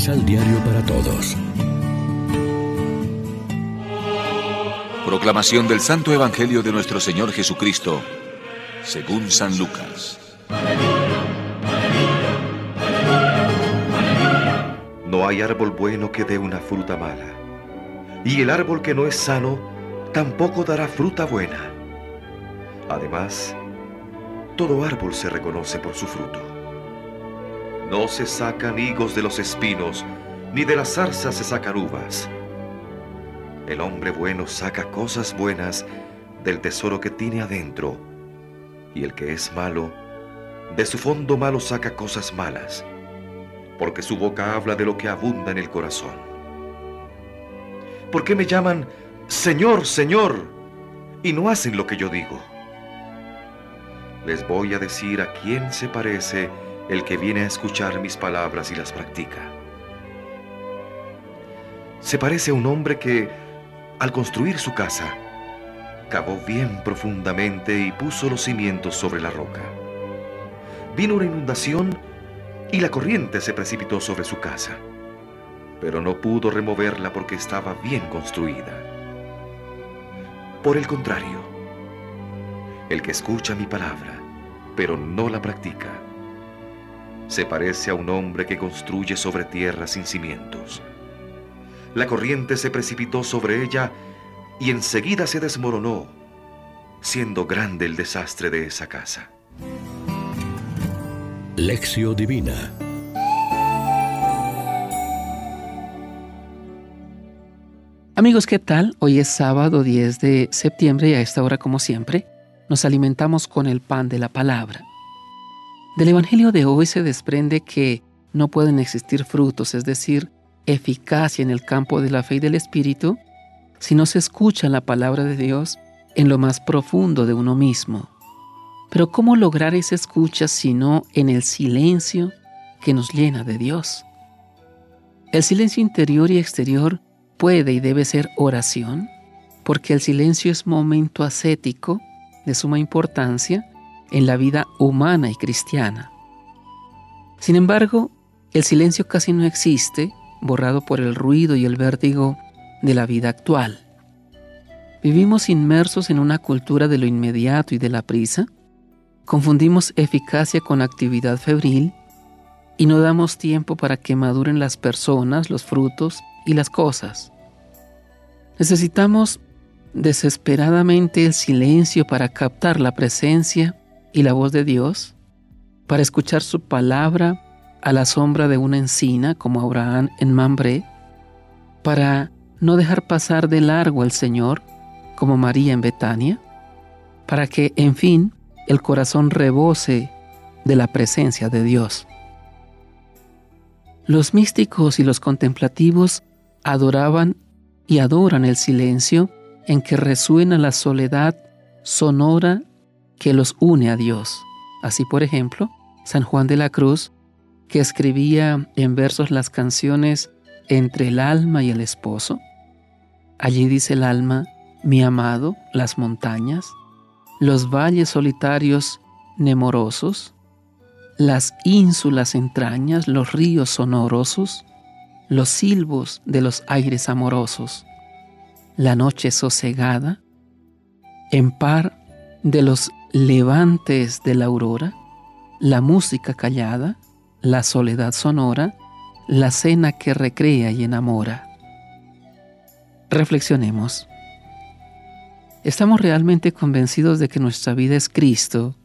Misal Diario para Todos. Proclamación del Santo Evangelio de nuestro Señor Jesucristo, según San Lucas. No hay árbol bueno que dé una fruta mala, y el árbol que no es sano tampoco dará fruta buena. Además, todo árbol se reconoce por su fruto. No se sacan higos de los espinos, ni de las zarzas se sacan uvas. El hombre bueno saca cosas buenas del tesoro que tiene adentro, y el que es malo, de su fondo malo saca cosas malas, porque su boca habla de lo que abunda en el corazón. ¿Por qué me llaman Señor, Señor, y no hacen lo que yo digo? Les voy a decir a quién se parece el que viene a escuchar mis palabras y las practica. Se parece a un hombre que, al construir su casa, cavó bien profundamente y puso los cimientos sobre la roca. Vino una inundación y la corriente se precipitó sobre su casa, pero no pudo removerla porque estaba bien construida. Por el contrario, el que escucha mi palabra, pero no la practica, se parece a un hombre que construye sobre tierra sin cimientos. La corriente se precipitó sobre ella y enseguida se desmoronó, siendo grande el desastre de esa casa. Lección Divina Amigos, ¿qué tal? Hoy es sábado 10 de septiembre y a esta hora, como siempre, nos alimentamos con el pan de la palabra. Del Evangelio de hoy se desprende que no pueden existir frutos, es decir, eficacia en el campo de la fe y del Espíritu, si no se escucha la palabra de Dios en lo más profundo de uno mismo. Pero ¿cómo lograr esa escucha si no en el silencio que nos llena de Dios? El silencio interior y exterior puede y debe ser oración, porque el silencio es momento ascético de suma importancia en la vida humana y cristiana. Sin embargo, el silencio casi no existe, borrado por el ruido y el vértigo de la vida actual. Vivimos inmersos en una cultura de lo inmediato y de la prisa, confundimos eficacia con actividad febril y no damos tiempo para que maduren las personas, los frutos y las cosas. Necesitamos desesperadamente el silencio para captar la presencia y la voz de Dios, para escuchar su palabra a la sombra de una encina como Abraham en Mambré, para no dejar pasar de largo al Señor como María en Betania, para que, en fin, el corazón rebose de la presencia de Dios. Los místicos y los contemplativos adoraban y adoran el silencio en que resuena la soledad sonora que los une a Dios. Así, por ejemplo, San Juan de la Cruz, que escribía en versos las canciones Entre el alma y el esposo. Allí dice el alma, mi amado, las montañas, los valles solitarios nemorosos, las ínsulas entrañas, los ríos sonorosos, los silbos de los aires amorosos, la noche sosegada, en par de los levantes de la aurora, la música callada, la soledad sonora, la cena que recrea y enamora. Reflexionemos. ¿Estamos realmente convencidos de que nuestra vida es Cristo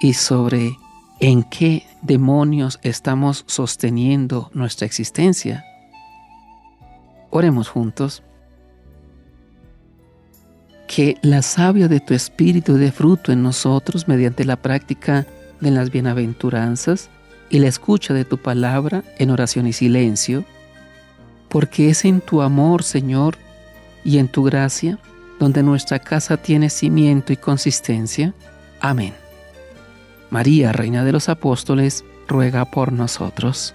y sobre en qué demonios estamos sosteniendo nuestra existencia? Oremos juntos que la savia de tu espíritu dé fruto en nosotros mediante la práctica de las bienaventuranzas y la escucha de tu palabra en oración y silencio, porque es en tu amor, Señor, y en tu gracia donde nuestra casa tiene cimiento y consistencia. Amén. María, Reina de los Apóstoles, ruega por nosotros.